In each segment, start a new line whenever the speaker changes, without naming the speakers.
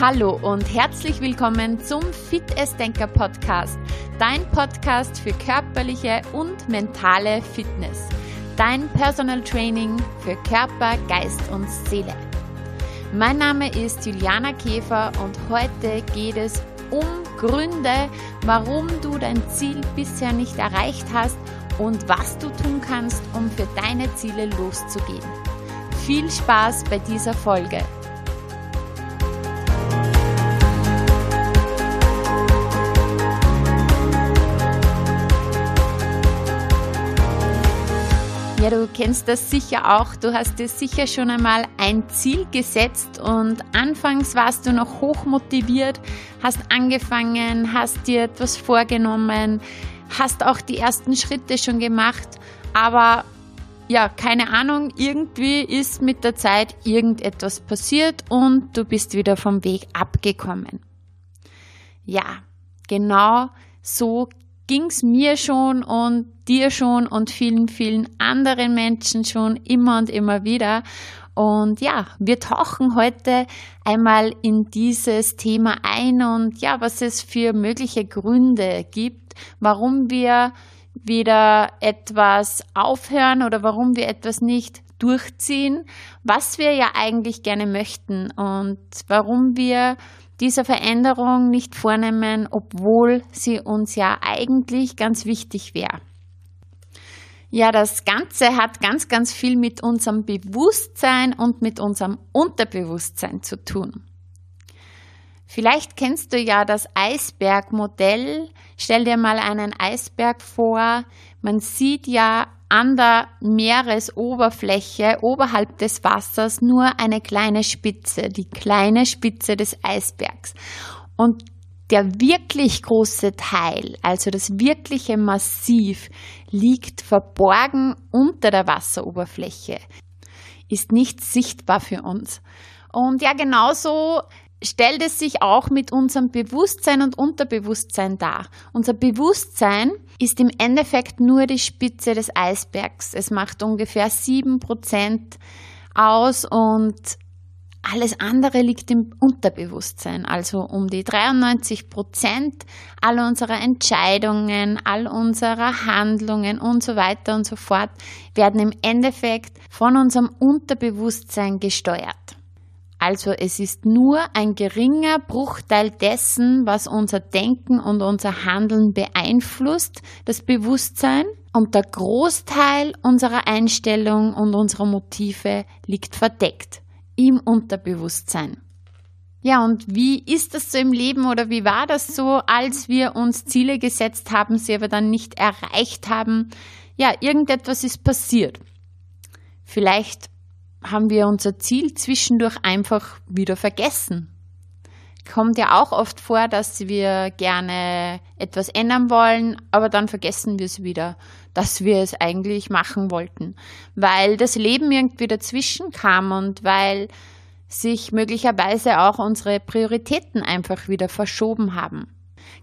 Hallo und herzlich willkommen zum Fit Denker Podcast, dein Podcast für körperliche und mentale Fitness, dein Personal Training für Körper, Geist und Seele. Mein Name ist Juliana Käfer und heute geht es um Gründe, warum du dein Ziel bisher nicht erreicht hast und was du tun kannst, um für deine Ziele loszugehen. Viel Spaß bei dieser Folge. Du kennst das sicher auch. Du hast dir sicher schon einmal ein Ziel gesetzt und anfangs warst du noch hoch motiviert, hast angefangen, hast dir etwas vorgenommen, hast auch die ersten Schritte schon gemacht, aber ja, keine Ahnung, irgendwie ist mit der Zeit irgendetwas passiert und du bist wieder vom Weg abgekommen. Ja, genau so ging's mir schon und dir schon und vielen, vielen anderen Menschen schon immer und immer wieder. Und ja, wir tauchen heute einmal in dieses Thema ein und ja, was es für mögliche Gründe gibt, warum wir wieder etwas aufhören oder warum wir etwas nicht durchziehen, was wir ja eigentlich gerne möchten und warum wir dieser Veränderung nicht vornehmen, obwohl sie uns ja eigentlich ganz wichtig wäre. Ja, das Ganze hat ganz, ganz viel mit unserem Bewusstsein und mit unserem Unterbewusstsein zu tun. Vielleicht kennst du ja das Eisbergmodell. Stell dir mal einen Eisberg vor. Man sieht ja an der Meeresoberfläche oberhalb des Wassers nur eine kleine Spitze, die kleine Spitze des Eisbergs. Und der wirklich große Teil, also das wirkliche Massiv, liegt verborgen unter der Wasseroberfläche, ist nicht sichtbar für uns. Und ja, genauso stellt es sich auch mit unserem Bewusstsein und Unterbewusstsein dar. Unser Bewusstsein ist im Endeffekt nur die Spitze des Eisbergs. Es macht ungefähr sieben Prozent aus und alles andere liegt im Unterbewusstsein, also um die 93 Prozent all unserer Entscheidungen, all unserer Handlungen und so weiter und so fort werden im Endeffekt von unserem Unterbewusstsein gesteuert. Also es ist nur ein geringer Bruchteil dessen, was unser Denken und unser Handeln beeinflusst, das Bewusstsein. Und der Großteil unserer Einstellung und unserer Motive liegt verdeckt im Unterbewusstsein. Ja, und wie ist das so im Leben oder wie war das so, als wir uns Ziele gesetzt haben, sie aber dann nicht erreicht haben? Ja, irgendetwas ist passiert. Vielleicht haben wir unser Ziel zwischendurch einfach wieder vergessen. Kommt ja auch oft vor, dass wir gerne etwas ändern wollen, aber dann vergessen wir es wieder, dass wir es eigentlich machen wollten, weil das Leben irgendwie dazwischen kam und weil sich möglicherweise auch unsere Prioritäten einfach wieder verschoben haben.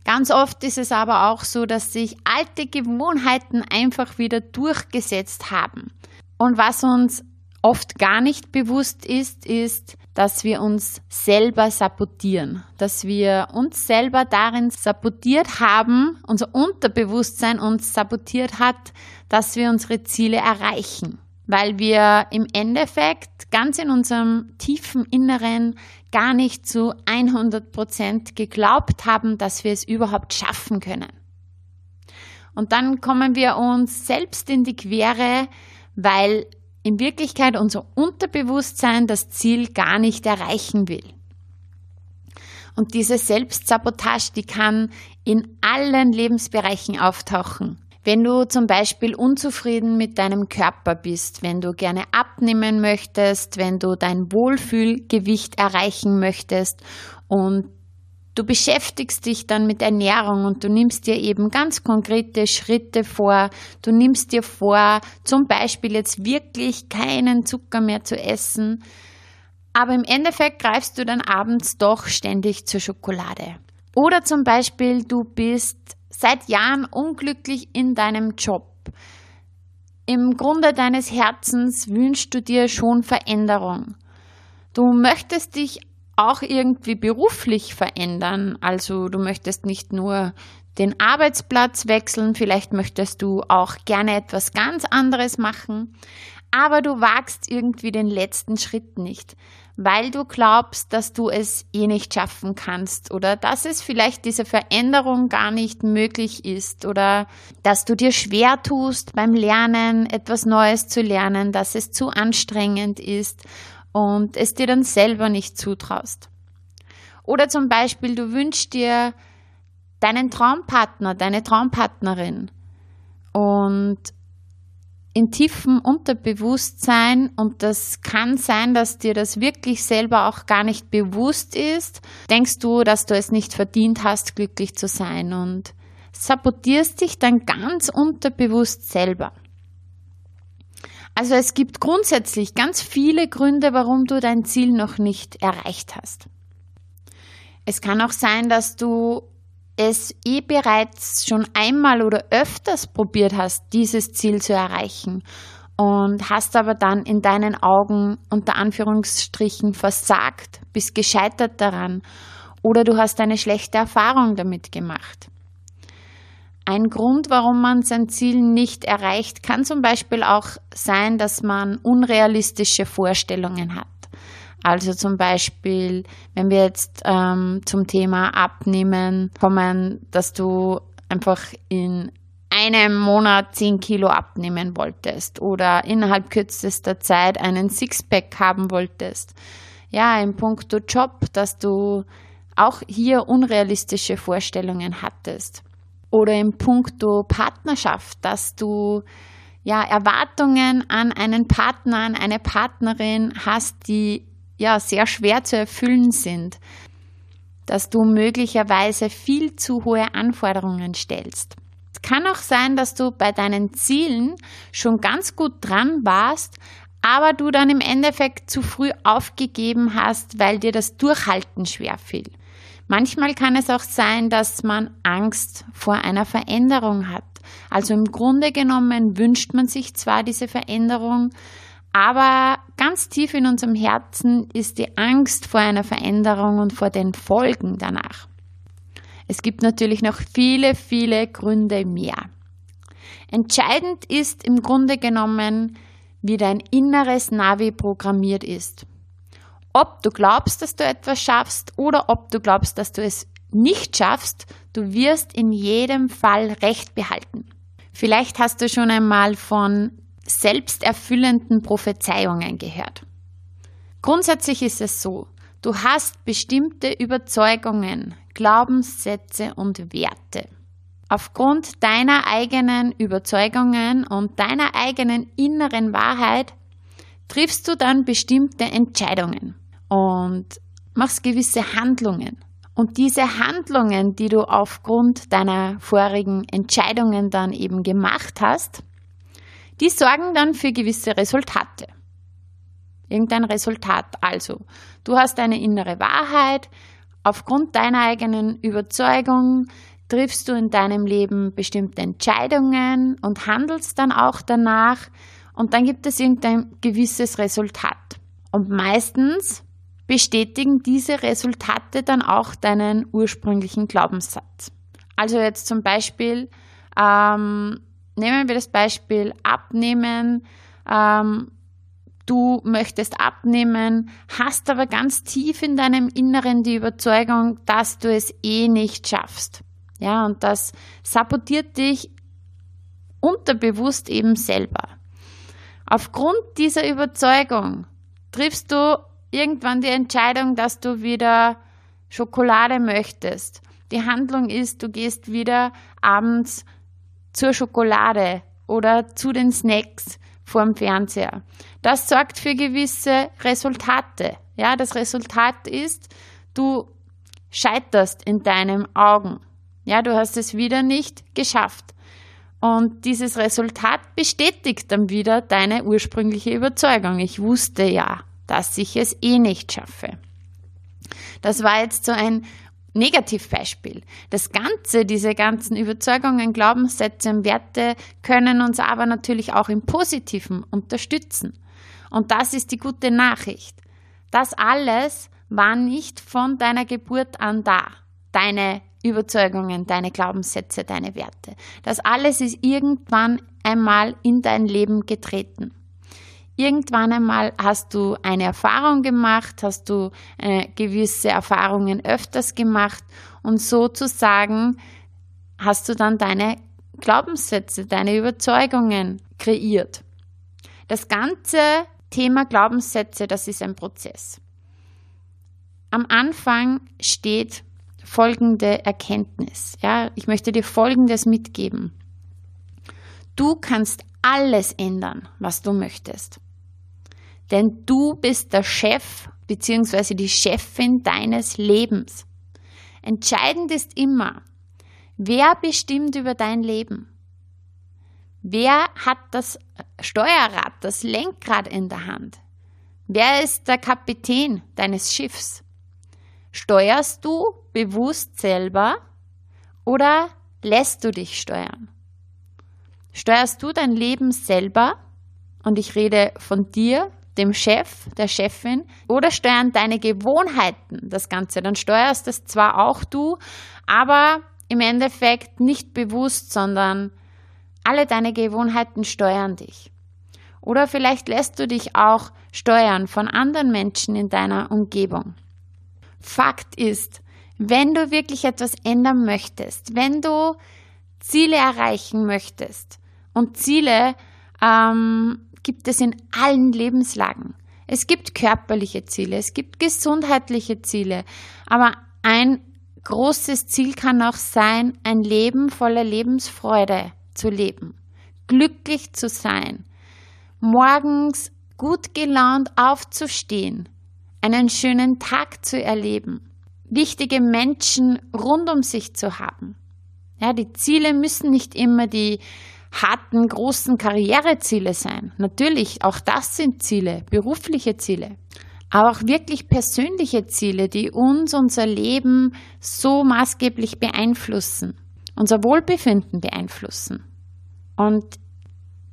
Ganz oft ist es aber auch so, dass sich alte Gewohnheiten einfach wieder durchgesetzt haben. Und was uns oft gar nicht bewusst ist, ist, dass wir uns selber sabotieren, dass wir uns selber darin sabotiert haben, unser Unterbewusstsein uns sabotiert hat, dass wir unsere Ziele erreichen, weil wir im Endeffekt ganz in unserem tiefen Inneren gar nicht zu 100 Prozent geglaubt haben, dass wir es überhaupt schaffen können. Und dann kommen wir uns selbst in die Quere, weil in Wirklichkeit unser Unterbewusstsein das Ziel gar nicht erreichen will. Und diese Selbstsabotage, die kann in allen Lebensbereichen auftauchen. Wenn du zum Beispiel unzufrieden mit deinem Körper bist, wenn du gerne abnehmen möchtest, wenn du dein Wohlfühlgewicht erreichen möchtest und Du beschäftigst dich dann mit Ernährung und du nimmst dir eben ganz konkrete Schritte vor. Du nimmst dir vor, zum Beispiel jetzt wirklich keinen Zucker mehr zu essen. Aber im Endeffekt greifst du dann abends doch ständig zur Schokolade. Oder zum Beispiel, du bist seit Jahren unglücklich in deinem Job. Im Grunde deines Herzens wünschst du dir schon Veränderung. Du möchtest dich auch irgendwie beruflich verändern. Also du möchtest nicht nur den Arbeitsplatz wechseln, vielleicht möchtest du auch gerne etwas ganz anderes machen, aber du wagst irgendwie den letzten Schritt nicht, weil du glaubst, dass du es eh nicht schaffen kannst oder dass es vielleicht diese Veränderung gar nicht möglich ist oder dass du dir schwer tust beim Lernen, etwas Neues zu lernen, dass es zu anstrengend ist und es dir dann selber nicht zutraust. Oder zum Beispiel, du wünschst dir deinen Traumpartner, deine Traumpartnerin und in tiefem Unterbewusstsein, und das kann sein, dass dir das wirklich selber auch gar nicht bewusst ist, denkst du, dass du es nicht verdient hast, glücklich zu sein und sabotierst dich dann ganz unterbewusst selber. Also es gibt grundsätzlich ganz viele Gründe, warum du dein Ziel noch nicht erreicht hast. Es kann auch sein, dass du es eh bereits schon einmal oder öfters probiert hast, dieses Ziel zu erreichen und hast aber dann in deinen Augen unter Anführungsstrichen versagt, bist gescheitert daran oder du hast eine schlechte Erfahrung damit gemacht. Ein Grund, warum man sein Ziel nicht erreicht, kann zum Beispiel auch sein, dass man unrealistische Vorstellungen hat. Also zum Beispiel, wenn wir jetzt ähm, zum Thema Abnehmen kommen, dass du einfach in einem Monat 10 Kilo abnehmen wolltest oder innerhalb kürzester Zeit einen Sixpack haben wolltest. Ja, im Punkto Job, dass du auch hier unrealistische Vorstellungen hattest oder im Punkto Partnerschaft, dass du ja Erwartungen an einen Partner, an eine Partnerin hast, die ja sehr schwer zu erfüllen sind, dass du möglicherweise viel zu hohe Anforderungen stellst. Es kann auch sein, dass du bei deinen Zielen schon ganz gut dran warst, aber du dann im Endeffekt zu früh aufgegeben hast, weil dir das Durchhalten schwer fiel. Manchmal kann es auch sein, dass man Angst vor einer Veränderung hat. Also im Grunde genommen wünscht man sich zwar diese Veränderung, aber ganz tief in unserem Herzen ist die Angst vor einer Veränderung und vor den Folgen danach. Es gibt natürlich noch viele, viele Gründe mehr. Entscheidend ist im Grunde genommen, wie dein inneres Navi programmiert ist ob du glaubst, dass du etwas schaffst oder ob du glaubst, dass du es nicht schaffst, du wirst in jedem Fall Recht behalten. Vielleicht hast du schon einmal von selbsterfüllenden Prophezeiungen gehört. Grundsätzlich ist es so, du hast bestimmte Überzeugungen, Glaubenssätze und Werte. Aufgrund deiner eigenen Überzeugungen und deiner eigenen inneren Wahrheit triffst du dann bestimmte Entscheidungen und machst gewisse Handlungen. Und diese Handlungen, die du aufgrund deiner vorigen Entscheidungen dann eben gemacht hast, die sorgen dann für gewisse Resultate. Irgendein Resultat. Also, du hast eine innere Wahrheit, aufgrund deiner eigenen Überzeugung triffst du in deinem Leben bestimmte Entscheidungen und handelst dann auch danach und dann gibt es irgendein gewisses Resultat. Und meistens bestätigen diese Resultate dann auch deinen ursprünglichen Glaubenssatz. Also jetzt zum Beispiel, ähm, nehmen wir das Beispiel Abnehmen. Ähm, du möchtest abnehmen, hast aber ganz tief in deinem Inneren die Überzeugung, dass du es eh nicht schaffst. Ja, und das sabotiert dich unterbewusst eben selber. Aufgrund dieser Überzeugung triffst du irgendwann die Entscheidung, dass du wieder Schokolade möchtest. Die Handlung ist, du gehst wieder abends zur Schokolade oder zu den Snacks vorm Fernseher. Das sorgt für gewisse Resultate. Ja, das Resultat ist, du scheiterst in deinen Augen. Ja, du hast es wieder nicht geschafft. Und dieses Resultat bestätigt dann wieder deine ursprüngliche Überzeugung. Ich wusste ja, dass ich es eh nicht schaffe. Das war jetzt so ein Negativbeispiel. Das Ganze, diese ganzen Überzeugungen, Glaubenssätze und Werte können uns aber natürlich auch im Positiven unterstützen. Und das ist die gute Nachricht. Das alles war nicht von deiner Geburt an da. Deine Überzeugungen, deine Glaubenssätze, deine Werte. Das alles ist irgendwann einmal in dein Leben getreten. Irgendwann einmal hast du eine Erfahrung gemacht, hast du äh, gewisse Erfahrungen öfters gemacht und sozusagen hast du dann deine Glaubenssätze, deine Überzeugungen kreiert. Das ganze Thema Glaubenssätze, das ist ein Prozess. Am Anfang steht folgende Erkenntnis. Ja, ich möchte dir folgendes mitgeben. Du kannst alles ändern, was du möchtest. Denn du bist der Chef bzw. die Chefin deines Lebens. Entscheidend ist immer, wer bestimmt über dein Leben? Wer hat das Steuerrad, das Lenkrad in der Hand? Wer ist der Kapitän deines Schiffs? Steuerst du bewusst selber oder lässt du dich steuern? Steuerst du dein Leben selber? Und ich rede von dir, dem Chef, der Chefin, oder steuern deine Gewohnheiten das Ganze? Dann steuerst es zwar auch du, aber im Endeffekt nicht bewusst, sondern alle deine Gewohnheiten steuern dich. Oder vielleicht lässt du dich auch steuern von anderen Menschen in deiner Umgebung. Fakt ist, wenn du wirklich etwas ändern möchtest, wenn du Ziele erreichen möchtest, und Ziele ähm, gibt es in allen Lebenslagen. Es gibt körperliche Ziele, es gibt gesundheitliche Ziele, aber ein großes Ziel kann auch sein, ein Leben voller Lebensfreude zu leben, glücklich zu sein, morgens gut gelaunt aufzustehen, einen schönen Tag zu erleben, wichtige Menschen rund um sich zu haben. Ja, die Ziele müssen nicht immer die harten, großen Karriereziele sein. Natürlich, auch das sind Ziele, berufliche Ziele. Aber auch wirklich persönliche Ziele, die uns unser Leben so maßgeblich beeinflussen, unser Wohlbefinden beeinflussen. Und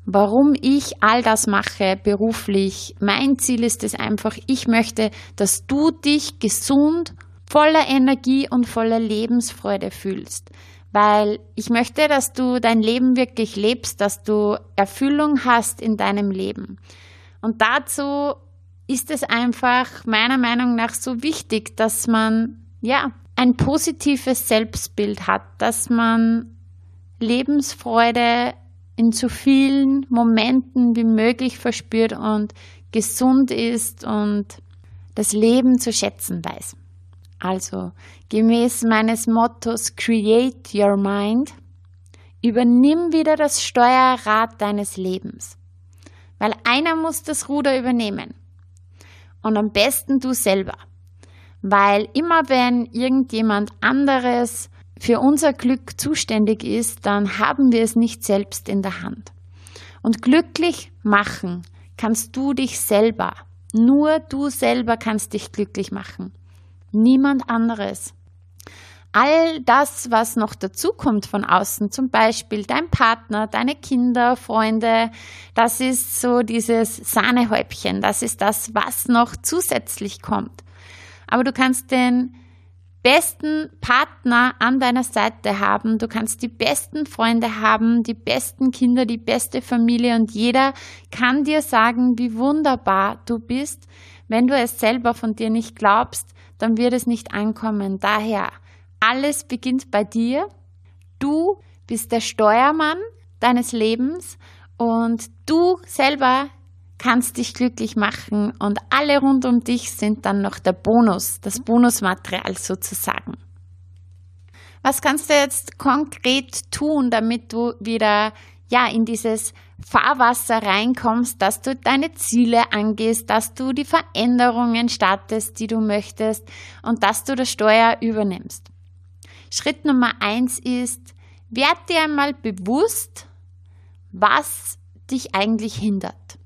warum ich all das mache beruflich, mein Ziel ist es einfach, ich möchte, dass du dich gesund, voller Energie und voller Lebensfreude fühlst weil ich möchte, dass du dein Leben wirklich lebst, dass du Erfüllung hast in deinem Leben. Und dazu ist es einfach meiner Meinung nach so wichtig, dass man ja ein positives Selbstbild hat, dass man Lebensfreude in so vielen Momenten wie möglich verspürt und gesund ist und das Leben zu schätzen weiß. Also gemäß meines Mottos Create Your Mind, übernimm wieder das Steuerrad deines Lebens. Weil einer muss das Ruder übernehmen. Und am besten du selber. Weil immer wenn irgendjemand anderes für unser Glück zuständig ist, dann haben wir es nicht selbst in der Hand. Und glücklich machen kannst du dich selber. Nur du selber kannst dich glücklich machen niemand anderes. All das, was noch dazukommt von außen, zum Beispiel dein Partner, deine Kinder, Freunde, das ist so dieses Sahnehäubchen, das ist das, was noch zusätzlich kommt. Aber du kannst den besten Partner an deiner Seite haben, du kannst die besten Freunde haben, die besten Kinder, die beste Familie und jeder kann dir sagen, wie wunderbar du bist. Wenn du es selber von dir nicht glaubst, dann wird es nicht ankommen. Daher, alles beginnt bei dir. Du bist der Steuermann deines Lebens und du selber kannst dich glücklich machen und alle rund um dich sind dann noch der Bonus, das Bonusmaterial sozusagen. Was kannst du jetzt konkret tun, damit du wieder ja in dieses Fahrwasser reinkommst, dass du deine Ziele angehst, dass du die Veränderungen startest, die du möchtest und dass du das Steuer übernimmst. Schritt Nummer eins ist, werd dir einmal bewusst, was dich eigentlich hindert.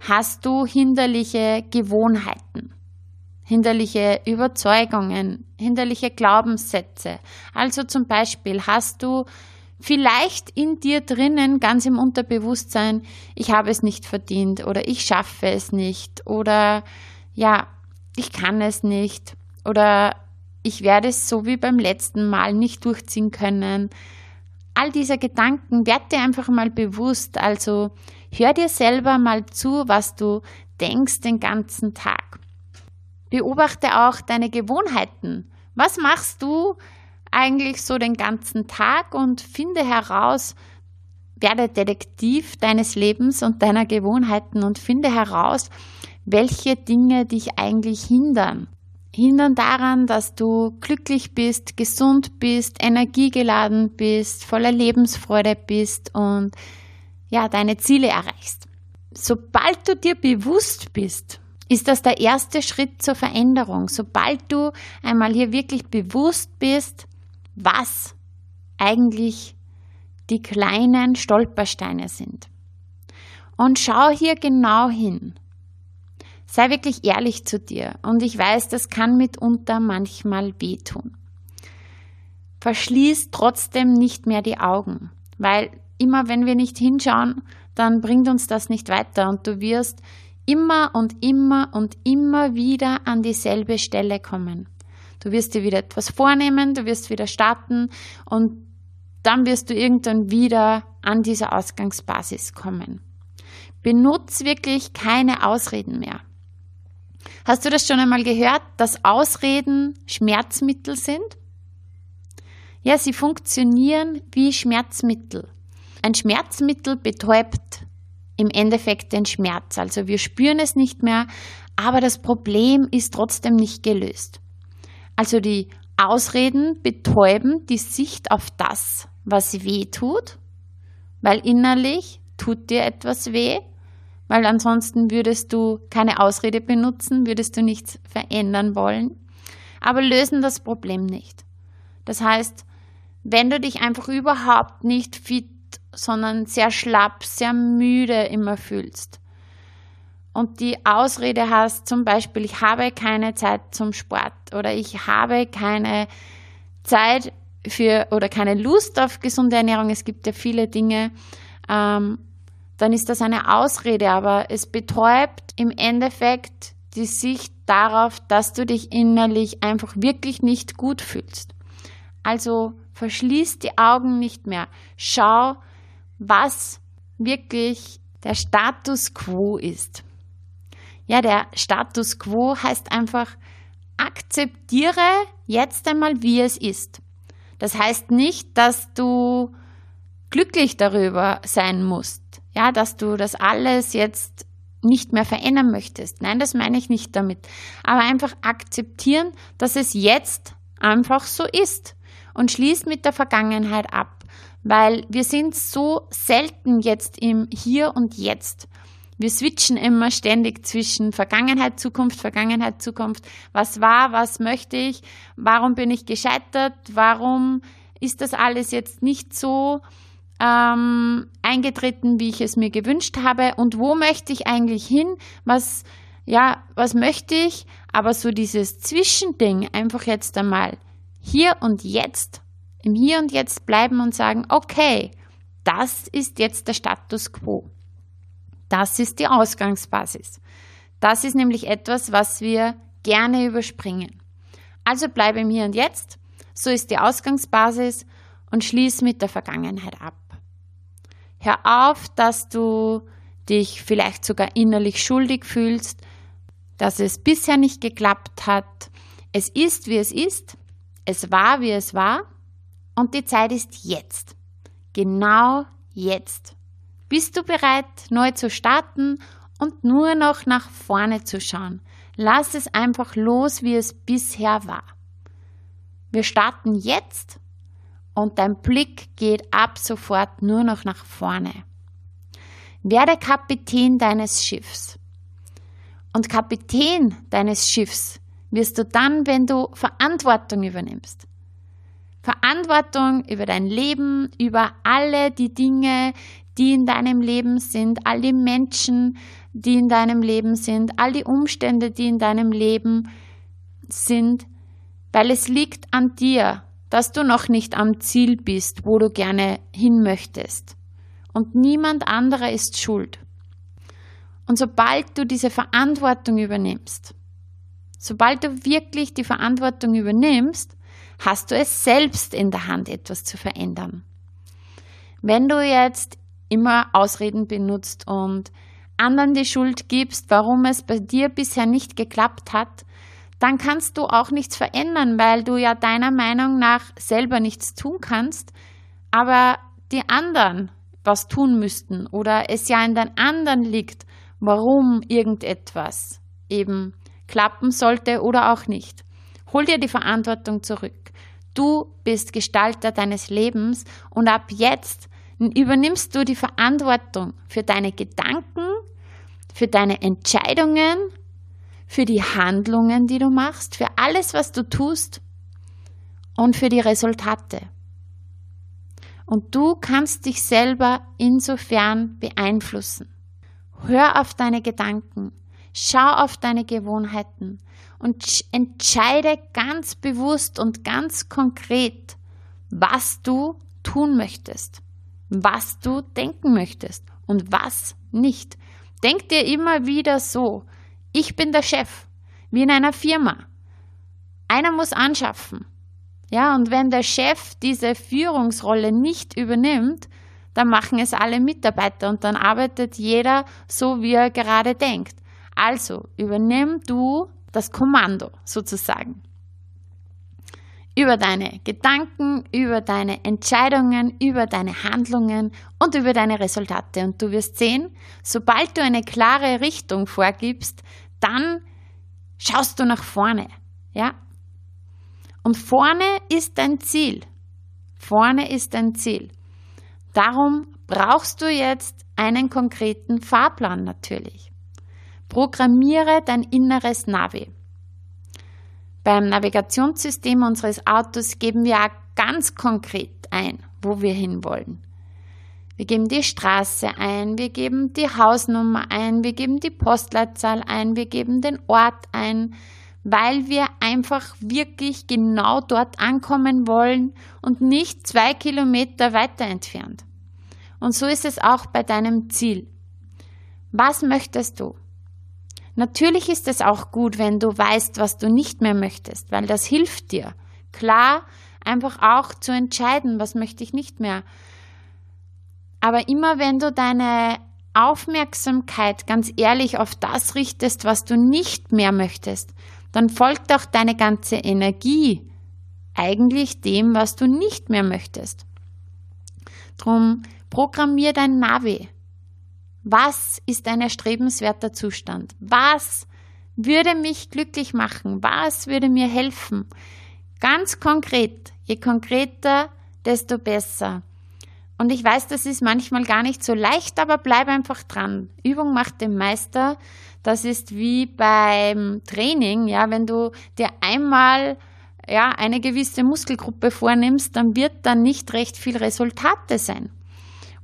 Hast du hinderliche Gewohnheiten, hinderliche Überzeugungen, hinderliche Glaubenssätze? Also zum Beispiel hast du vielleicht in dir drinnen, ganz im Unterbewusstsein, ich habe es nicht verdient oder ich schaffe es nicht oder ja, ich kann es nicht oder ich werde es so wie beim letzten Mal nicht durchziehen können. All diese Gedanken, werd dir einfach mal bewusst. Also hör dir selber mal zu, was du denkst den ganzen Tag. Beobachte auch deine Gewohnheiten. Was machst du eigentlich so den ganzen Tag und finde heraus, werde Detektiv deines Lebens und deiner Gewohnheiten und finde heraus, welche Dinge dich eigentlich hindern. Hindern daran, dass du glücklich bist, gesund bist, energiegeladen bist, voller Lebensfreude bist und ja, deine Ziele erreichst. Sobald du dir bewusst bist, ist das der erste Schritt zur Veränderung. Sobald du einmal hier wirklich bewusst bist, was eigentlich die kleinen Stolpersteine sind. Und schau hier genau hin. Sei wirklich ehrlich zu dir. Und ich weiß, das kann mitunter manchmal wehtun. Verschließ trotzdem nicht mehr die Augen, weil immer wenn wir nicht hinschauen, dann bringt uns das nicht weiter und du wirst immer und immer und immer wieder an dieselbe Stelle kommen. Du wirst dir wieder etwas vornehmen, du wirst wieder starten und dann wirst du irgendwann wieder an diese Ausgangsbasis kommen. Benutz wirklich keine Ausreden mehr. Hast du das schon einmal gehört, dass Ausreden Schmerzmittel sind? Ja, sie funktionieren wie Schmerzmittel. Ein Schmerzmittel betäubt im Endeffekt den Schmerz. Also wir spüren es nicht mehr, aber das Problem ist trotzdem nicht gelöst. Also die Ausreden betäuben die Sicht auf das, was weh tut, weil innerlich tut dir etwas weh, weil ansonsten würdest du keine Ausrede benutzen, würdest du nichts verändern wollen, aber lösen das Problem nicht. Das heißt, wenn du dich einfach überhaupt nicht fit, sondern sehr schlapp, sehr müde immer fühlst, und die Ausrede hast, zum Beispiel, ich habe keine Zeit zum Sport oder ich habe keine Zeit für oder keine Lust auf gesunde Ernährung, es gibt ja viele Dinge, ähm, dann ist das eine Ausrede, aber es betäubt im Endeffekt die Sicht darauf, dass du dich innerlich einfach wirklich nicht gut fühlst. Also verschließ die Augen nicht mehr. Schau, was wirklich der Status quo ist. Ja, der Status quo heißt einfach, akzeptiere jetzt einmal, wie es ist. Das heißt nicht, dass du glücklich darüber sein musst, ja, dass du das alles jetzt nicht mehr verändern möchtest. Nein, das meine ich nicht damit. Aber einfach akzeptieren, dass es jetzt einfach so ist und schließ mit der Vergangenheit ab, weil wir sind so selten jetzt im Hier und Jetzt. Wir switchen immer ständig zwischen Vergangenheit, Zukunft, Vergangenheit, Zukunft. Was war, was möchte ich? Warum bin ich gescheitert? Warum ist das alles jetzt nicht so ähm, eingetreten, wie ich es mir gewünscht habe? Und wo möchte ich eigentlich hin? Was, ja, was möchte ich? Aber so dieses Zwischending einfach jetzt einmal hier und jetzt, im Hier und Jetzt bleiben und sagen, okay, das ist jetzt der Status quo. Das ist die Ausgangsbasis. Das ist nämlich etwas, was wir gerne überspringen. Also bleibe im Hier und Jetzt, so ist die Ausgangsbasis und schließ mit der Vergangenheit ab. Hör auf, dass du dich vielleicht sogar innerlich schuldig fühlst, dass es bisher nicht geklappt hat. Es ist, wie es ist. Es war, wie es war. Und die Zeit ist jetzt. Genau jetzt. Bist du bereit, neu zu starten und nur noch nach vorne zu schauen? Lass es einfach los, wie es bisher war. Wir starten jetzt und dein Blick geht ab sofort nur noch nach vorne. Werde Kapitän deines Schiffs. Und Kapitän deines Schiffs wirst du dann, wenn du Verantwortung übernimmst. Verantwortung über dein Leben, über alle die Dinge, die in deinem Leben sind, all die Menschen, die in deinem Leben sind, all die Umstände, die in deinem Leben sind, weil es liegt an dir, dass du noch nicht am Ziel bist, wo du gerne hin möchtest. Und niemand anderer ist schuld. Und sobald du diese Verantwortung übernimmst, Sobald du wirklich die Verantwortung übernimmst, hast du es selbst in der Hand, etwas zu verändern. Wenn du jetzt immer Ausreden benutzt und anderen die Schuld gibst, warum es bei dir bisher nicht geklappt hat, dann kannst du auch nichts verändern, weil du ja deiner Meinung nach selber nichts tun kannst, aber die anderen was tun müssten oder es ja in den anderen liegt, warum irgendetwas eben klappen sollte oder auch nicht. Hol dir die Verantwortung zurück. Du bist Gestalter deines Lebens und ab jetzt übernimmst du die Verantwortung für deine Gedanken, für deine Entscheidungen, für die Handlungen, die du machst, für alles, was du tust und für die Resultate. Und du kannst dich selber insofern beeinflussen. Hör auf deine Gedanken, schau auf deine Gewohnheiten und entscheide ganz bewusst und ganz konkret, was du tun möchtest, was du denken möchtest und was nicht. Denk dir immer wieder so, ich bin der Chef, wie in einer Firma. Einer muss anschaffen. Ja, und wenn der Chef diese Führungsrolle nicht übernimmt, dann machen es alle Mitarbeiter und dann arbeitet jeder so, wie er gerade denkt. Also übernimm du das Kommando sozusagen. Über deine Gedanken, über deine Entscheidungen, über deine Handlungen und über deine Resultate. Und du wirst sehen, sobald du eine klare Richtung vorgibst, dann schaust du nach vorne. Ja? Und vorne ist dein Ziel. Vorne ist dein Ziel. Darum brauchst du jetzt einen konkreten Fahrplan natürlich. Programmiere dein inneres Navi. Beim Navigationssystem unseres Autos geben wir auch ganz konkret ein, wo wir hinwollen. Wir geben die Straße ein, wir geben die Hausnummer ein, wir geben die Postleitzahl ein, wir geben den Ort ein, weil wir einfach wirklich genau dort ankommen wollen und nicht zwei Kilometer weiter entfernt. Und so ist es auch bei deinem Ziel. Was möchtest du? Natürlich ist es auch gut, wenn du weißt, was du nicht mehr möchtest, weil das hilft dir. Klar, einfach auch zu entscheiden, was möchte ich nicht mehr. Aber immer wenn du deine Aufmerksamkeit ganz ehrlich auf das richtest, was du nicht mehr möchtest, dann folgt auch deine ganze Energie eigentlich dem, was du nicht mehr möchtest. Drum programmier dein Navi. Was ist ein erstrebenswerter Zustand? Was würde mich glücklich machen? Was würde mir helfen? Ganz konkret. Je konkreter, desto besser. Und ich weiß, das ist manchmal gar nicht so leicht, aber bleib einfach dran. Übung macht den Meister. Das ist wie beim Training, ja, wenn du dir einmal ja, eine gewisse Muskelgruppe vornimmst, dann wird da nicht recht viel Resultate sein.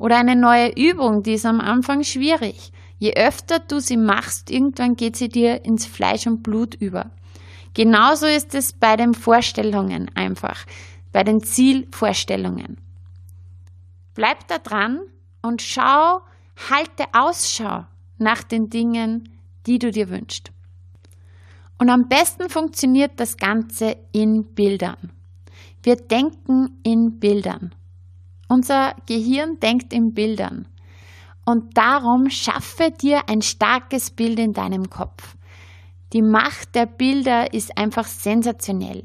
Oder eine neue Übung, die ist am Anfang schwierig. Je öfter du sie machst, irgendwann geht sie dir ins Fleisch und Blut über. Genauso ist es bei den Vorstellungen einfach, bei den Zielvorstellungen. Bleib da dran und schau, halte Ausschau nach den Dingen, die du dir wünschst. Und am besten funktioniert das Ganze in Bildern. Wir denken in Bildern. Unser Gehirn denkt in Bildern. Und darum schaffe dir ein starkes Bild in deinem Kopf. Die Macht der Bilder ist einfach sensationell.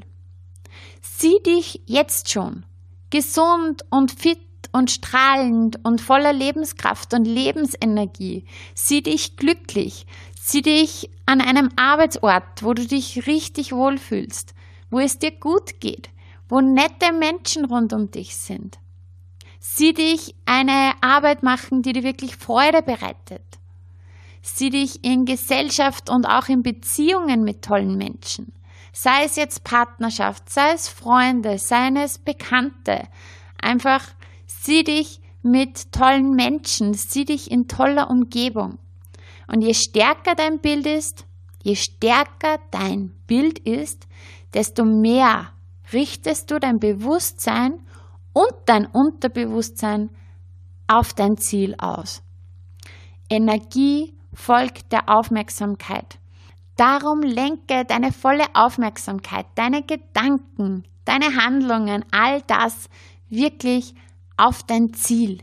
Sieh dich jetzt schon gesund und fit und strahlend und voller Lebenskraft und Lebensenergie. Sieh dich glücklich. Sieh dich an einem Arbeitsort, wo du dich richtig wohlfühlst, wo es dir gut geht, wo nette Menschen rund um dich sind. Sieh dich eine Arbeit machen, die dir wirklich Freude bereitet. Sieh dich in Gesellschaft und auch in Beziehungen mit tollen Menschen. Sei es jetzt Partnerschaft, sei es Freunde, sei es Bekannte. Einfach sieh dich mit tollen Menschen, sieh dich in toller Umgebung. Und je stärker dein Bild ist, je stärker dein Bild ist, desto mehr richtest du dein Bewusstsein und dein Unterbewusstsein auf dein Ziel aus. Energie folgt der Aufmerksamkeit. Darum lenke deine volle Aufmerksamkeit, deine Gedanken, deine Handlungen, all das wirklich auf dein Ziel.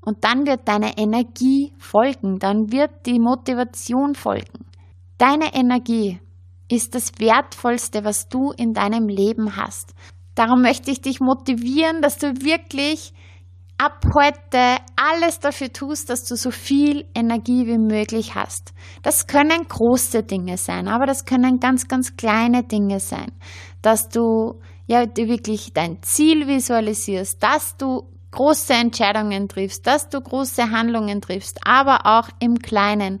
Und dann wird deine Energie folgen, dann wird die Motivation folgen. Deine Energie ist das Wertvollste, was du in deinem Leben hast. Darum möchte ich dich motivieren, dass du wirklich ab heute alles dafür tust, dass du so viel Energie wie möglich hast. Das können große Dinge sein, aber das können ganz, ganz kleine Dinge sein, dass du ja wirklich dein Ziel visualisierst, dass du große Entscheidungen triffst, dass du große Handlungen triffst, aber auch im Kleinen.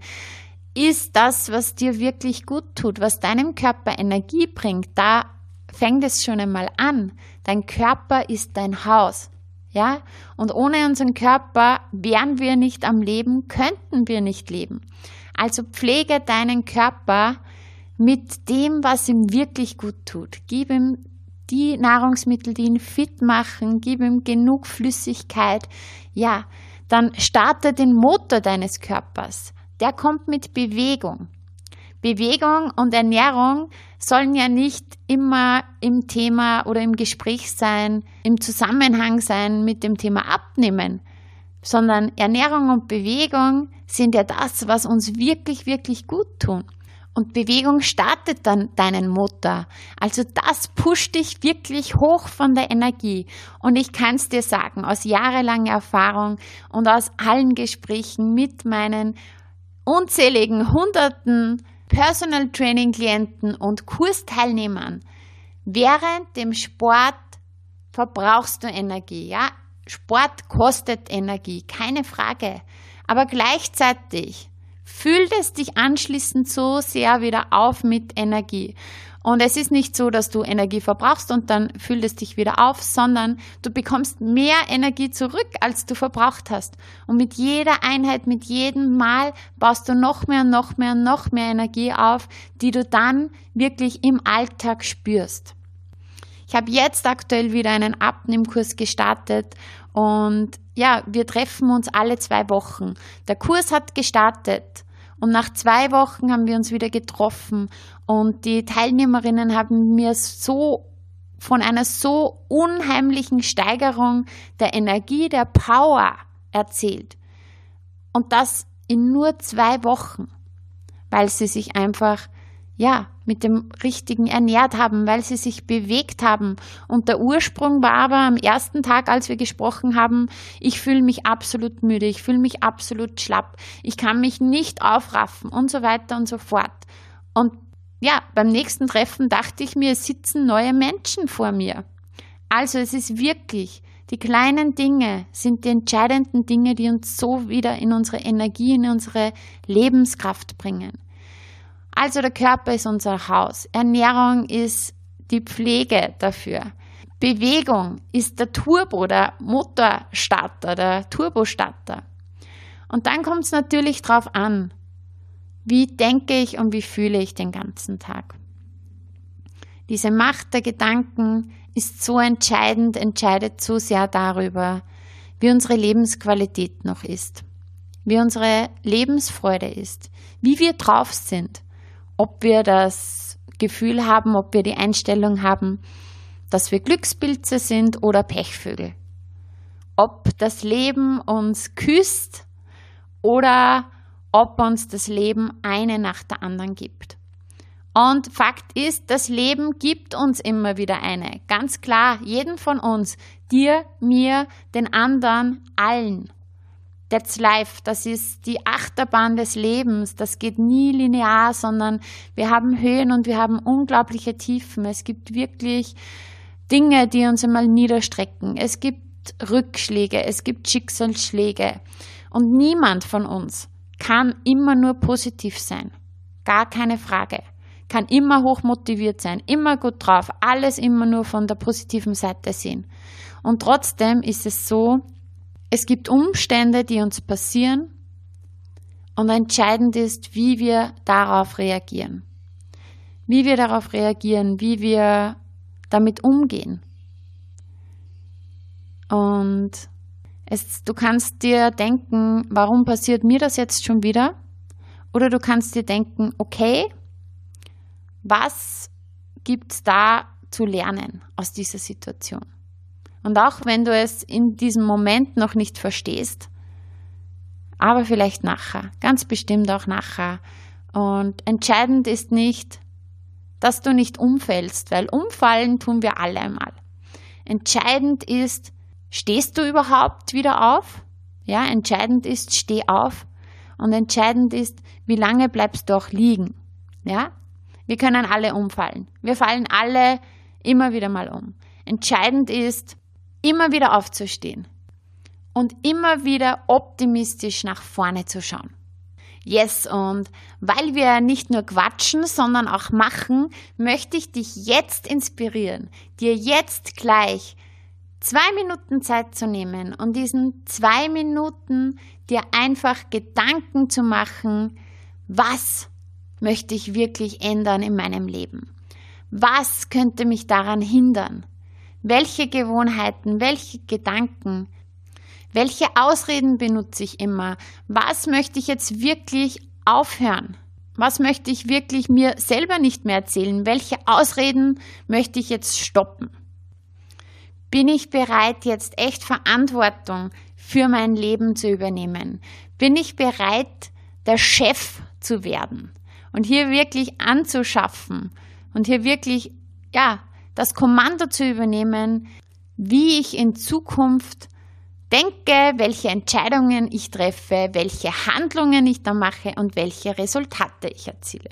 Ist das, was dir wirklich gut tut, was deinem Körper Energie bringt, da fängt es schon einmal an. Dein Körper ist dein Haus. Ja? Und ohne unseren Körper wären wir nicht am Leben, könnten wir nicht leben. Also pflege deinen Körper mit dem, was ihm wirklich gut tut. Gib ihm die Nahrungsmittel, die ihn fit machen, gib ihm genug Flüssigkeit. Ja, dann starte den Motor deines Körpers. Der kommt mit Bewegung. Bewegung und Ernährung sollen ja nicht immer im Thema oder im Gespräch sein, im Zusammenhang sein mit dem Thema Abnehmen, sondern Ernährung und Bewegung sind ja das, was uns wirklich, wirklich gut tun. Und Bewegung startet dann deinen Motor. Also das pusht dich wirklich hoch von der Energie. Und ich kann es dir sagen, aus jahrelanger Erfahrung und aus allen Gesprächen mit meinen unzähligen Hunderten Personal Training Klienten und Kursteilnehmern. Während dem Sport verbrauchst du Energie, ja? Sport kostet Energie, keine Frage. Aber gleichzeitig füllt es dich anschließend so sehr wieder auf mit Energie. Und es ist nicht so, dass du Energie verbrauchst und dann füllt es dich wieder auf, sondern du bekommst mehr Energie zurück, als du verbraucht hast. Und mit jeder Einheit, mit jedem Mal baust du noch mehr, noch mehr, noch mehr Energie auf, die du dann wirklich im Alltag spürst. Ich habe jetzt aktuell wieder einen Abnehmkurs gestartet und ja, wir treffen uns alle zwei Wochen. Der Kurs hat gestartet und nach zwei Wochen haben wir uns wieder getroffen und die Teilnehmerinnen haben mir so von einer so unheimlichen Steigerung der Energie, der Power erzählt. Und das in nur zwei Wochen, weil sie sich einfach ja, mit dem Richtigen ernährt haben, weil sie sich bewegt haben. Und der Ursprung war aber am ersten Tag, als wir gesprochen haben, ich fühle mich absolut müde, ich fühle mich absolut schlapp, ich kann mich nicht aufraffen und so weiter und so fort. Und ja, beim nächsten Treffen dachte ich mir, es sitzen neue Menschen vor mir. Also es ist wirklich, die kleinen Dinge sind die entscheidenden Dinge, die uns so wieder in unsere Energie, in unsere Lebenskraft bringen. Also der Körper ist unser Haus. Ernährung ist die Pflege dafür. Bewegung ist der Turbo, der Motorstarter, der Turbostarter. Und dann kommt es natürlich darauf an, wie denke ich und wie fühle ich den ganzen Tag. Diese Macht der Gedanken ist so entscheidend, entscheidet so sehr darüber, wie unsere Lebensqualität noch ist, wie unsere Lebensfreude ist, wie wir drauf sind, ob wir das Gefühl haben, ob wir die Einstellung haben, dass wir Glückspilze sind oder Pechvögel. Ob das Leben uns küsst oder ob uns das Leben eine nach der anderen gibt. Und Fakt ist, das Leben gibt uns immer wieder eine. Ganz klar, jeden von uns, dir, mir, den anderen, allen. That's life. Das ist die Achterbahn des Lebens. Das geht nie linear, sondern wir haben Höhen und wir haben unglaubliche Tiefen. Es gibt wirklich Dinge, die uns einmal niederstrecken. Es gibt Rückschläge, es gibt Schicksalsschläge. Und niemand von uns kann immer nur positiv sein. Gar keine Frage. Kann immer hochmotiviert sein, immer gut drauf, alles immer nur von der positiven Seite sehen. Und trotzdem ist es so, es gibt Umstände, die uns passieren und entscheidend ist, wie wir darauf reagieren. Wie wir darauf reagieren, wie wir damit umgehen. Und es, du kannst dir denken, warum passiert mir das jetzt schon wieder? Oder du kannst dir denken, okay, Was gibt es da zu lernen aus dieser Situation? Und auch wenn du es in diesem Moment noch nicht verstehst, aber vielleicht nachher, ganz bestimmt auch nachher. Und entscheidend ist nicht, dass du nicht umfällst, weil umfallen tun wir alle einmal. Entscheidend ist, stehst du überhaupt wieder auf? Ja, entscheidend ist, steh auf. Und entscheidend ist, wie lange bleibst du auch liegen? Ja? Wir können alle umfallen. Wir fallen alle immer wieder mal um. Entscheidend ist, immer wieder aufzustehen und immer wieder optimistisch nach vorne zu schauen. Yes, und weil wir nicht nur quatschen, sondern auch machen, möchte ich dich jetzt inspirieren, dir jetzt gleich zwei Minuten Zeit zu nehmen und diesen zwei Minuten dir einfach Gedanken zu machen, was möchte ich wirklich ändern in meinem Leben? Was könnte mich daran hindern? Welche Gewohnheiten, welche Gedanken, welche Ausreden benutze ich immer? Was möchte ich jetzt wirklich aufhören? Was möchte ich wirklich mir selber nicht mehr erzählen? Welche Ausreden möchte ich jetzt stoppen? Bin ich bereit, jetzt echt Verantwortung für mein Leben zu übernehmen? Bin ich bereit, der Chef zu werden und hier wirklich anzuschaffen und hier wirklich, ja, das Kommando zu übernehmen, wie ich in Zukunft denke, welche Entscheidungen ich treffe, welche Handlungen ich da mache und welche Resultate ich erziele.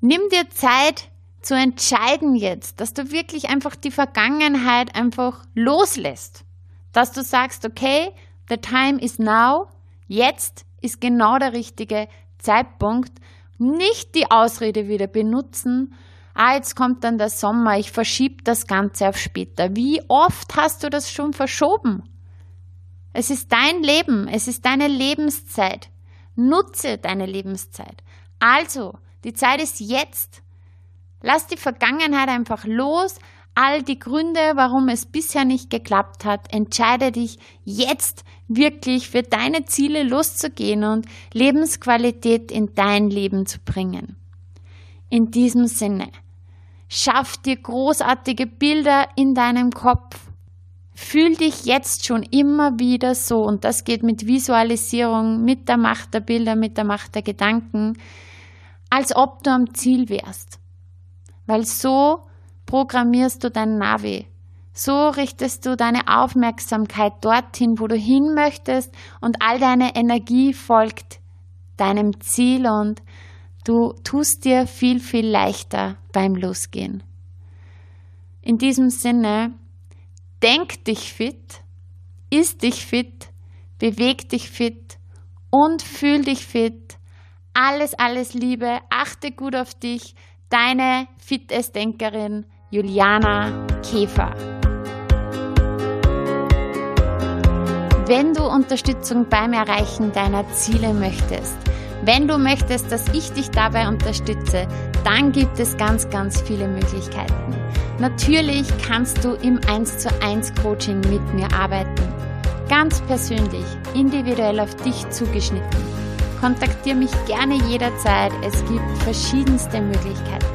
Nimm dir Zeit zu entscheiden jetzt, dass du wirklich einfach die Vergangenheit einfach loslässt. Dass du sagst, okay, the time is now, jetzt ist genau der richtige Zeitpunkt. Nicht die Ausrede wieder benutzen, ah, jetzt kommt dann der Sommer, ich verschiebe das Ganze auf später. Wie oft hast du das schon verschoben? Es ist dein Leben, es ist deine Lebenszeit. Nutze deine Lebenszeit. Also, die Zeit ist jetzt. Lass die Vergangenheit einfach los, all die Gründe, warum es bisher nicht geklappt hat. Entscheide dich jetzt wirklich für deine Ziele loszugehen und Lebensqualität in dein Leben zu bringen. In diesem Sinne, schaff dir großartige Bilder in deinem Kopf Fühl dich jetzt schon immer wieder so, und das geht mit Visualisierung, mit der Macht der Bilder, mit der Macht der Gedanken, als ob du am Ziel wärst. Weil so programmierst du dein Navi. So richtest du deine Aufmerksamkeit dorthin, wo du hin möchtest, und all deine Energie folgt deinem Ziel und du tust dir viel, viel leichter beim Losgehen. In diesem Sinne, Denk dich fit, isst dich fit, beweg dich fit und fühl dich fit. Alles, alles Liebe, achte gut auf dich. Deine Fitnessdenkerin Juliana Käfer. Wenn du Unterstützung beim Erreichen deiner Ziele möchtest, wenn du möchtest, dass ich dich dabei unterstütze, dann gibt es ganz, ganz viele Möglichkeiten. Natürlich kannst du im 1 zu 1 Coaching mit mir arbeiten. Ganz persönlich, individuell auf dich zugeschnitten. Kontaktiere mich gerne jederzeit. Es gibt verschiedenste Möglichkeiten.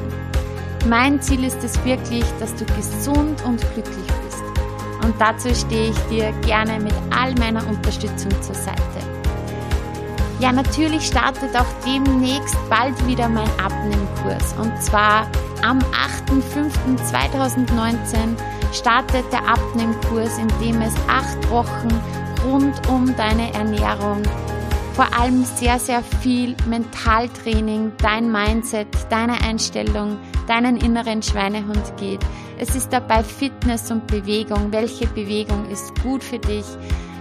Mein Ziel ist es wirklich, dass du gesund und glücklich bist. Und dazu stehe ich dir gerne mit all meiner Unterstützung zur Seite. Ja, natürlich startet auch demnächst bald wieder mein Abnehmkurs. Und zwar am 8.5.2019 startet der Abnehmkurs, in dem es acht Wochen rund um deine Ernährung, vor allem sehr, sehr viel Mentaltraining, dein Mindset, deine Einstellung, deinen inneren Schweinehund geht. Es ist dabei Fitness und Bewegung. Welche Bewegung ist gut für dich?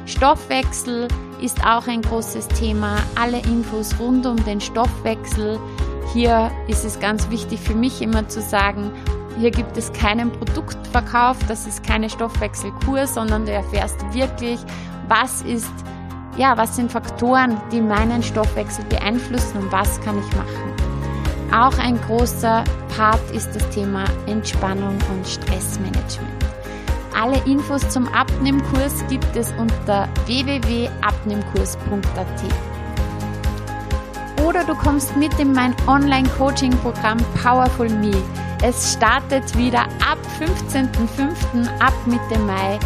Stoffwechsel ist auch ein großes Thema. Alle Infos rund um den Stoffwechsel hier ist es ganz wichtig für mich immer zu sagen, hier gibt es keinen Produktverkauf, das ist keine Stoffwechselkur, sondern du erfährst wirklich, was ist, ja, was sind Faktoren, die meinen Stoffwechsel beeinflussen und was kann ich machen. Auch ein großer Part ist das Thema Entspannung und Stressmanagement. Alle Infos zum Abnehmkurs gibt es unter www.abnehmkurs.at. oder du kommst mit in mein Online-Coaching-Programm Powerful Me. Es startet wieder ab 15.05. ab Mitte Mai.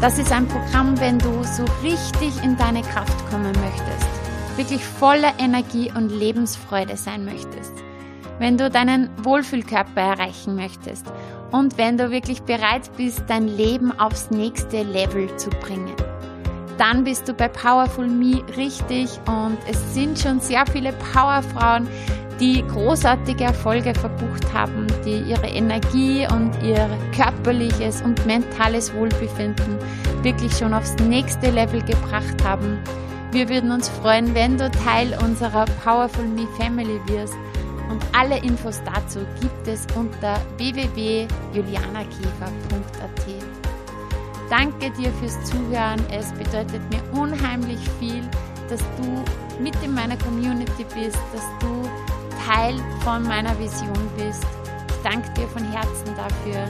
Das ist ein Programm, wenn du so richtig in deine Kraft kommen möchtest, wirklich voller Energie und Lebensfreude sein möchtest, wenn du deinen Wohlfühlkörper erreichen möchtest und wenn du wirklich bereit bist, dein Leben aufs nächste Level zu bringen dann bist du bei Powerful Me richtig und es sind schon sehr viele Powerfrauen, die großartige Erfolge verbucht haben, die ihre Energie und ihr körperliches und mentales Wohlbefinden wirklich schon aufs nächste Level gebracht haben. Wir würden uns freuen, wenn du Teil unserer Powerful Me Family wirst. Und alle Infos dazu gibt es unter www.julianakäfer.at. Danke dir fürs Zuhören. Es bedeutet mir unheimlich viel, dass du mit in meiner Community bist, dass du Teil von meiner Vision bist. Ich danke dir von Herzen dafür.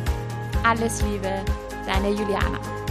Alles Liebe, deine Juliana.